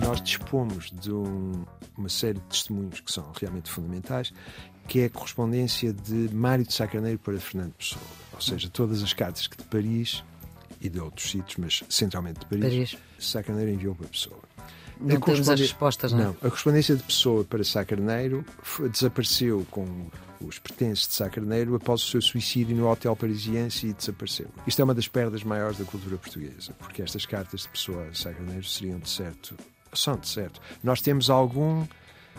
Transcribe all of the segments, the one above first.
Nós dispomos de um, uma série de testemunhos que são realmente fundamentais, que é a correspondência de Mário de Sá Carneiro para Fernando Pessoa. Ou seja, todas as cartas que de Paris e de outros sítios, mas centralmente de Paris, Paris. Sá Carneiro enviou para Pessoa. Não temos as respostas, não é? Não, a correspondência de Pessoa para Sá Carneiro desapareceu com os pertences de Sá Carneiro após o seu suicídio no Hotel Parisiense e desapareceu. Isto é uma das perdas maiores da cultura portuguesa, porque estas cartas de Pessoa a Sá Carneiro seriam de certo, são de certo. Nós temos algum,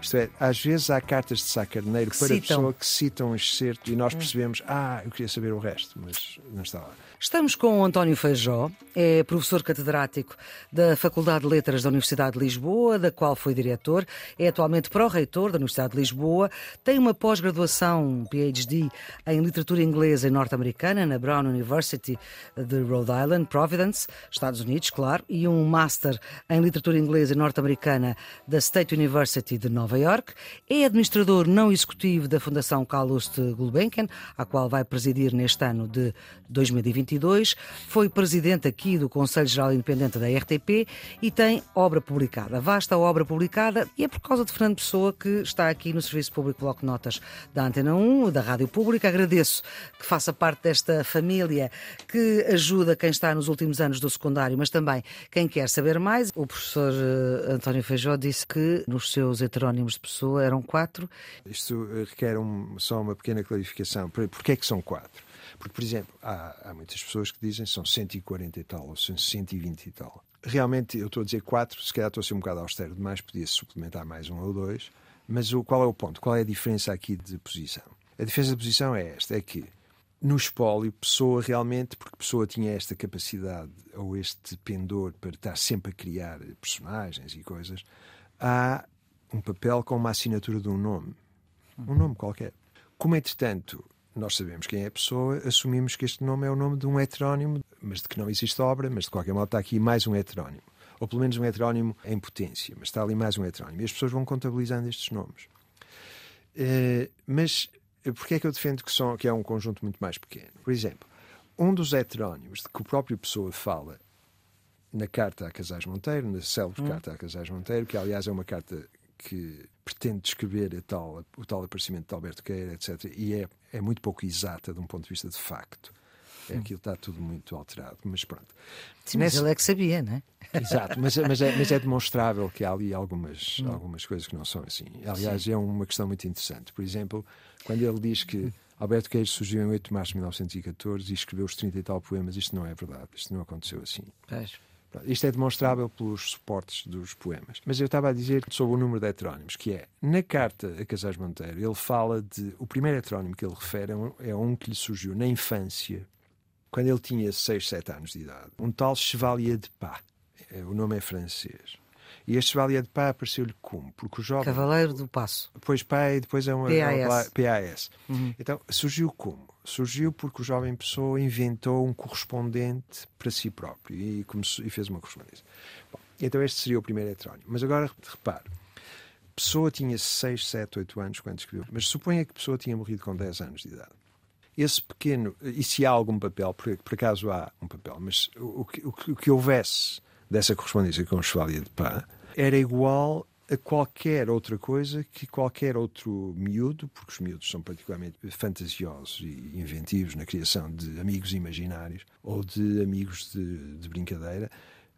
isto é, às vezes há cartas de Sá Carneiro Que para citam. Pessoa que citam um excerto e nós percebemos, ah, eu queria saber o resto, mas não está lá. Estamos com o António Feijó, é professor catedrático da Faculdade de Letras da Universidade de Lisboa, da qual foi diretor, é atualmente pró-reitor da Universidade de Lisboa, tem uma pós-graduação, um PhD, em literatura inglesa e norte-americana na Brown University de Rhode Island, Providence, Estados Unidos, claro, e um Master em literatura inglesa e norte-americana da State University de Nova York, é administrador não executivo da Fundação Calouste Gulbenkian, a qual vai presidir neste ano de 2022, foi presidente aqui do Conselho Geral Independente da RTP e tem obra publicada, vasta obra publicada, e é por causa de Fernando Pessoa que está aqui no Serviço Público Bloco de Notas da Antena 1, da Rádio Pública. Agradeço que faça parte desta família que ajuda quem está nos últimos anos do secundário, mas também quem quer saber mais. O professor eh, António Feijó disse que nos seus heterónimos de Pessoa eram quatro. Isto requer um- só uma pequena clarificação. Por- Porquê é que são quatro? Porque, por exemplo, há, há muitas pessoas que dizem que são 140 e tal, ou são 120 e tal. Realmente, eu estou a dizer quatro, se calhar estou a ser um bocado austero demais, podia-se suplementar mais um ou dois. Mas o, qual é o ponto? Qual é a diferença aqui de posição? A diferença de posição é esta, é que no espólio, Pessoa realmente, porque Pessoa tinha esta capacidade ou este pendor para estar sempre a criar personagens e coisas, há um papel com uma assinatura de um nome. Um nome qualquer. Como, entretanto, nós sabemos quem é a pessoa, assumimos que este nome é o nome de um heterónimo, mas de que não existe obra, mas de qualquer modo está aqui mais um heterónimo. Ou pelo menos um heterónimo em potência, mas está ali mais um heterónimo. E as pessoas vão contabilizando estes nomes. Eh, mas porquê é que eu defendo que, são, que é um conjunto muito mais pequeno? Por exemplo, um dos heterónimos de que o próprio Pessoa fala na carta a Casais Monteiro, na célebre carta a Casais Monteiro, que aliás é uma carta que pretende descrever a tal, o tal aparecimento de Alberto Queira, etc. E é, é muito pouco exata de um ponto de vista de facto. É, aquilo está tudo muito alterado, mas pronto. Sim, mas Nessa- ele é que sabia, não é? Exato, mas, mas, é, mas é demonstrável que há ali algumas, Hum. algumas coisas que não são assim. Aliás, é uma questão muito interessante. Por exemplo, quando ele diz que Alberto Queiroz surgiu em 8 de março de 1914 e escreveu os 30 e tal poemas, isto não é verdade, isto não aconteceu assim. Pois. Isto é demonstrável pelos suportes dos poemas. Mas eu estava a dizer sobre o número de heterónimos, que é, na carta a Casais Monteiro, ele fala de. O primeiro heterónimo que ele refere é um, é um que lhe surgiu na infância, quando ele tinha 6, 7 anos de idade. Um tal Chevalier de Pá. É, O nome é francês. E este Chevalier de Pá apareceu-lhe como? Porque o jovem. Cavaleiro do Passo. Depois PA e depois é PAS. é PAS. Então, surgiu como? Surgiu porque o jovem pessoa inventou um correspondente para si próprio e, começou, e fez uma correspondência. Bom, então este seria o primeiro heterónimo. Mas agora, repare, Pessoa tinha 6, 7, 8 anos quando escreveu, mas suponha que Pessoa tinha morrido com 10 anos de idade. Esse pequeno, e se há algum papel, por, por acaso há um papel, mas o, o o que houvesse dessa correspondência com o Chevalier de Pá era igual a qualquer outra coisa que qualquer outro miúdo, porque os miúdos são particularmente fantasiosos e inventivos na criação de amigos imaginários ou de amigos de, de brincadeira,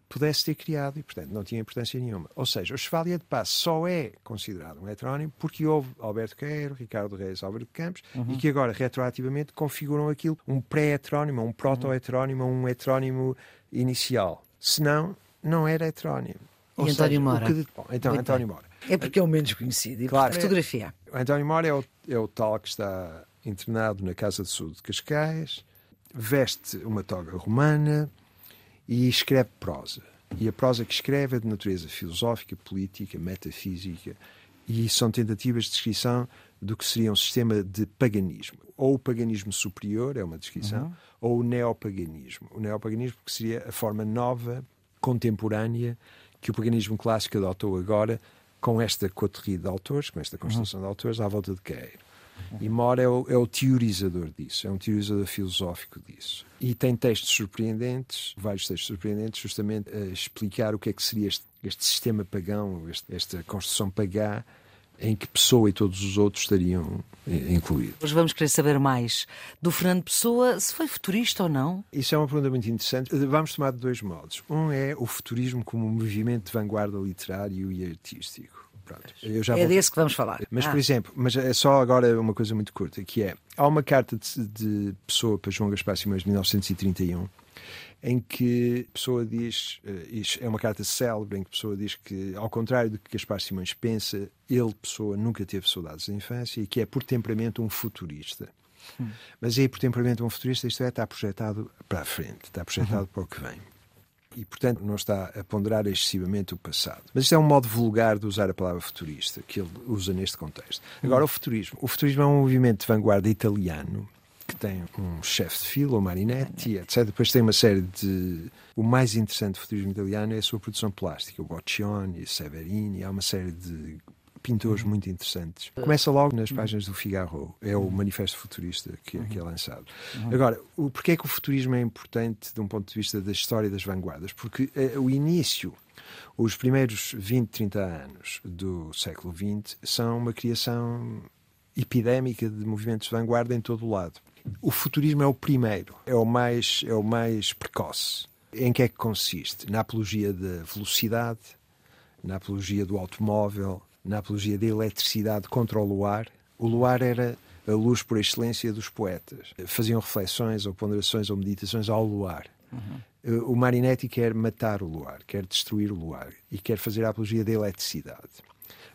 pudesse ter criado e, portanto, não tinha importância nenhuma. Ou seja, o Chevalier de Paz só é considerado um heterónimo porque houve Alberto Queiro, Ricardo Reis, Álvaro de Campos e que agora, retroativamente, configuram aquilo um pré-heterónimo, um proto-heterónimo, um heterónimo inicial. Senão, não era heterónimo. E António Mora? que Bom, então, Muito António bem. Mora. É porque é o menos conhecido. E Claro. Fotografia. O António Mora é o, é o tal que está internado na Casa de Saúde de Cascais, veste uma toga romana e escreve prosa. E a prosa que escreve é de natureza filosófica, política, metafísica e são tentativas de descrição do que seria um sistema de paganismo. Ou o paganismo superior, é uma descrição, ou o neopaganismo. O neopaganismo que seria a forma nova, contemporânea, que o paganismo clássico adotou agora com esta coterie de autores, com esta constelação de autores à volta de Queiro. E More é o, é o, teorizador disso, é um teorizador filosófico disso. E tem textos surpreendentes, vários textos surpreendentes, justamente a explicar o que é que seria este, este sistema pagão, este, esta construção pagã em que Pessoa e todos os outros estariam eh, incluídos. Hoje vamos querer saber mais do Fernando Pessoa, se foi futurista ou não. Isso é uma pergunta muito interessante. Vamos tomar de dois modos. Um é o futurismo como um movimento de vanguarda literário e artístico. Pronto, é desse que vamos falar. Mas, ah. por exemplo, mas é só agora uma coisa muito curta, que é, há uma carta de, de Pessoa para João Gaspar Simões de 1931 em que a pessoa diz, eh, é uma carta célebre, em que a pessoa diz que, ao contrário do que Gaspar Simões pensa, ele, pessoa, nunca teve saudades da infância e que é, por temperamento, um futurista. Hum. Mas aí, por temperamento, um futurista, isto é, está projetado para a frente, está projetado uhum. para o que vem. E, portanto, não está a ponderar excessivamente o passado. Mas isto é um modo vulgar de usar a palavra futurista, que ele usa neste contexto. Agora, uhum. o futurismo. O futurismo é um movimento de vanguarda italiano tem um chefe de fila, o Marinetti, etc. Depois tem uma série de. O mais interessante do futurismo italiano é a sua produção plástica, o Boccioni, Severini, há uma série de pintores muito interessantes. Começa logo nas páginas do Figaro, é o manifesto futurista que, que é lançado. Agora, o, porquê é que o futurismo é importante de um ponto de vista da história das vanguardas? Porque eh, o início, os primeiros 20, 30 anos do século XX são uma criação epidémica de movimentos de vanguarda em todo o lado. O futurismo é o primeiro, é o mais, é o mais precoce. Em que é que consiste? Na apologia da velocidade, na apologia do automóvel, na apologia da eletricidade contra o luar. O luar era a luz por excelência dos poetas. Faziam reflexões ou ponderações ou meditações ao luar. Uhum. O Marinetti quer matar o luar, quer destruir o luar e quer fazer a apologia da eletricidade.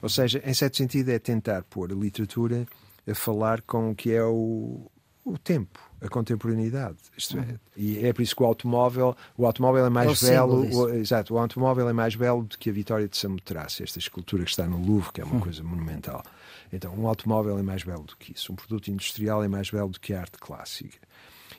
Ou seja, em certo sentido, é tentar pôr a literatura a falar com o que é o, o tempo, a contemporaneidade. Isto é, uhum. e é por isso que o automóvel, o automóvel é mais é belo, o, exato, o automóvel é mais belo do que a Vitória de Samotrace, esta escultura que está no Louvre, que é uma uhum. coisa monumental. Então, um automóvel é mais belo do que isso, um produto industrial é mais belo do que a arte clássica.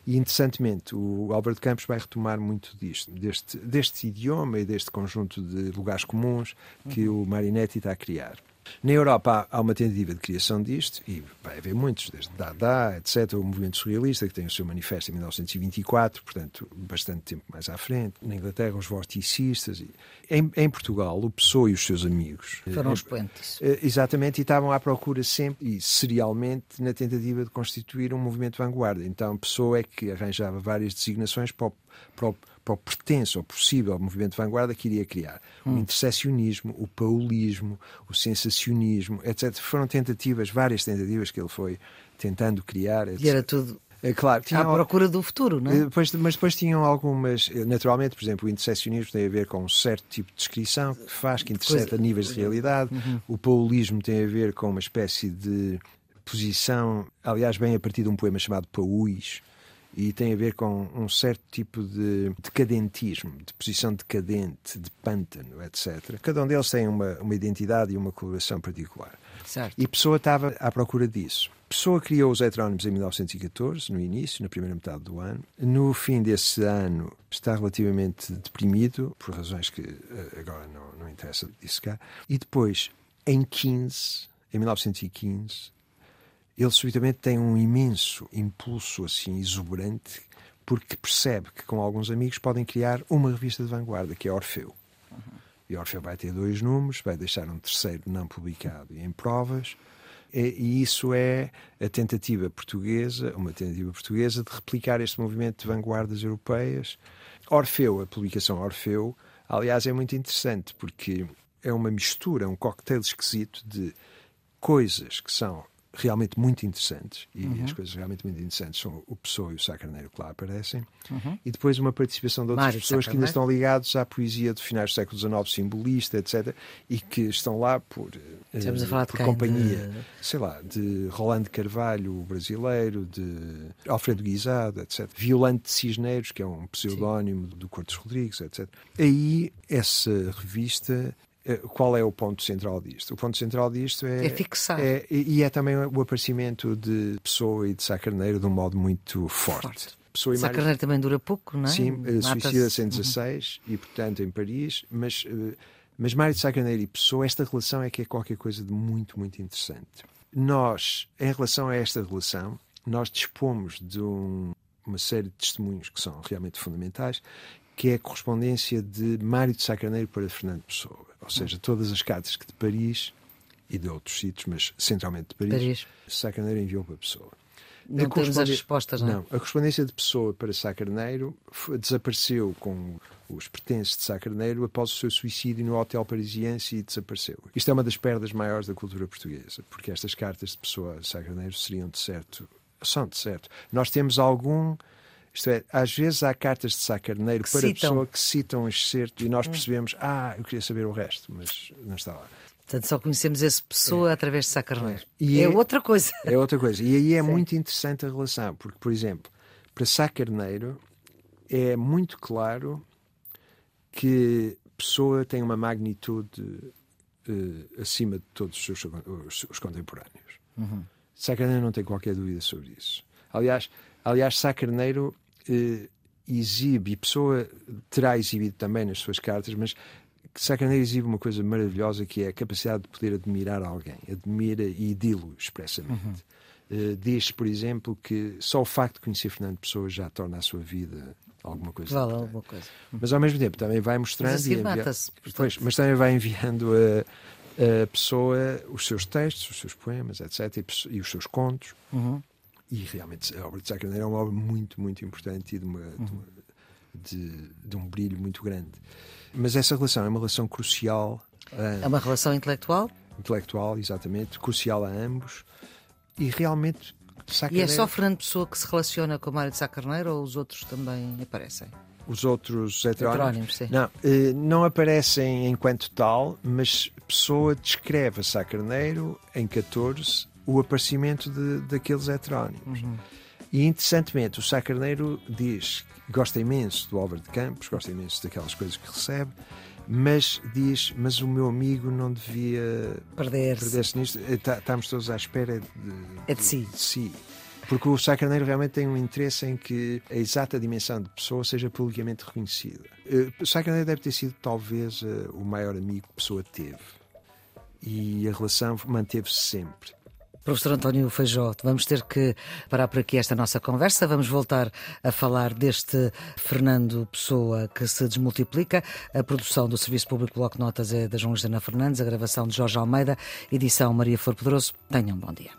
E interessantemente, o Alberto Campos vai retomar muito disto, deste, deste idioma e deste conjunto de lugares comuns que uhum. o Marinetti está a criar. Na Europa há, uma tentativa de criação disto, e vai haver muitos, desde Dada, etc., o movimento surrealista, que tem o seu manifesto em 1924, portanto, bastante tempo mais à frente. Na Inglaterra, os vorticistas. Em, em Portugal, o Pessoa e os seus amigos. Foram os poentes. Eh, exatamente, e estavam à procura sempre, e serialmente, na tentativa de constituir um movimento de vanguarda. Então, Pessoa é que arranjava várias designações para o, para o para o pertenço ou possível movimento de vanguarda que iria criar. Hum. O interseccionismo, o paulismo, o sensacionismo, etc. Foram tentativas, várias tentativas que ele foi tentando criar. Etc. E era tudo é, claro, tinha, à procura do futuro, não é? Depois, mas depois tinham algumas. Naturalmente, por exemplo, o interseccionismo tem a ver com um certo tipo de descrição que faz, que intercepta Coisa. níveis de realidade. Uhum. O paulismo tem a ver com uma espécie de posição, aliás, bem a partir de um poema chamado Paúis, e tem a ver com um certo tipo de decadentismo, de posição decadente, de pântano, etc. Cada um deles tem uma, uma identidade e uma coloração particular. Certo. E Pessoa estava à procura disso. Pessoa criou os heterónimos em 1914, no início, na primeira metade do ano. No fim desse ano está relativamente deprimido, por razões que eh, agora não, não interessa dissecar. E depois, em 15, em 1915, ele subitamente tem um imenso impulso assim exuberante porque percebe que com alguns amigos podem criar uma revista de vanguarda que é Orfeu. Uhum. E Orfeu vai ter dois números, vai deixar um terceiro não publicado e em provas. E, e isso é a tentativa portuguesa, uma tentativa portuguesa de replicar este movimento de vanguardas europeias. Orfeu, a publicação Orfeu, aliás, é muito interessante porque é uma mistura, um cocktail esquisito de coisas que são realmente muito interessantes, e uhum. as coisas realmente muito interessantes são o Pessoa e o Sacarneiro que lá aparecem, uhum. e depois uma participação de outras Mário pessoas que ainda estão ligadas à poesia de finais do século XIX, simbolista, etc., e que estão lá por, Estamos a falar por de companhia, de... sei lá, de Rolando Carvalho, o brasileiro, de Alfredo Guisado, etc., Violante Cisneiros, que é um pseudónimo Sim. do Cortes Rodrigues, etc. Aí essa revista qual é o ponto central disto? O ponto central disto é. É fixar. É, e é também o aparecimento de Pessoa e de Sá Carneiro de um modo muito forte. forte. Pessoa Sá Carneiro também dura pouco, não é? Sim, eh, suicida-se em 16 uhum. e, portanto, em Paris, mas. Eh, mas Mário de Sá Carneiro e Pessoa, esta relação é que é qualquer coisa de muito, muito interessante. nós, em relação a esta relação, nós dispomos de um, uma série de testemunhos que são realmente fundamentais, que é a correspondência de Mário de Sacarneiro para Fernando Pessoa. Ou seja, todas as cartas que de Paris e de outros sítios, mas centralmente de Paris, Paris. Sacarneiro enviou para Pessoa. Não A temos as respostas, não é? Não, a correspondência de Pessoa para Sá Carneiro desapareceu com os pertences de Sá Carneiro após o seu suicídio no Hotel Parisiense e desapareceu. Isto é uma das perdas maiores da cultura portuguesa, porque estas cartas de Pessoa a Sá Carneiro seriam de certo, são de certo. Nós temos algum, isto é, às vezes há cartas de Sá Carneiro para citam. Pessoa que citam um excerto e nós percebemos, ah, eu queria saber o resto, mas não está lá. Portanto, só conhecemos esse pessoa através de Sá Carneiro. E é, é- outra coisa. É outra coisa. E aí é muito interessante a relação, porque, por exemplo, para Sá Carneiro é muito claro que Pessoa tem uma magnitude eh, acima de todos os seus os, os contemporâneos. Sá Carneiro não tem qualquer dúvida sobre isso. Aliás, aliás Sá Carneiro eh, exibe, e Pessoa terá exibido também nas suas cartas, mas Sá Carneiro exibe uma coisa maravilhosa que é a capacidade de poder admirar alguém. Admira e dilo expressamente. Eh, diz, por exemplo, que só o facto de conhecer Fernando Pessoa já torna a sua vida alguma coisa. Vale importante. alguma coisa. Mas ao mesmo tempo também vai mostrando. Mas e envia-. Pois, mas também vai enviando a, a pessoa os seus textos, os seus poemas, etc., e, e os seus contos. Uhum. E realmente a obra de Carneiro é uma obra muito, muito importante e de, uma- de uma- de- de um brilho muito grande. Mas essa relação é uma relação crucial, É uma relação intelectual intelectual, exatamente, crucial a ambos. E realmente Sá e é só Fernando Pessoa que se relaciona com o Mário de Sá Carneiro ou os outros também aparecem? os outros heterónimos. Não, eh, não aparecem enquanto tal, mas Pessoa descreve a Sá Carneiro, em 14, o aparecimento de, daqueles heterónimos. Uhum. E interessantemente, o Sá Carneiro diz gosta imenso do Álvaro de Campos, gosta imenso daquelas coisas que recebe, mas diz: Mas o meu amigo não devia Perder-se. perder-se nisto. Eh, tá- Estamos todos à espera de, É de si. si. Porque o Sá Carneiro realmente tem um interesse em que a exata dimensão de pessoa seja publicamente reconhecida. Eh, O Sá Carneiro deve ter sido talvez eh, o maior amigo que a pessoa teve. E a relação manteve-se sempre. Professor António Feijó, vamos ter que parar por aqui esta nossa conversa. Vamos voltar a falar deste Fernando Pessoa que se desmultiplica. A produção do Serviço Público Bloco Notas é da João Jana Fernandes, a gravação de Jorge Almeida, edição Maria For Pedroso. Tenham um bom dia.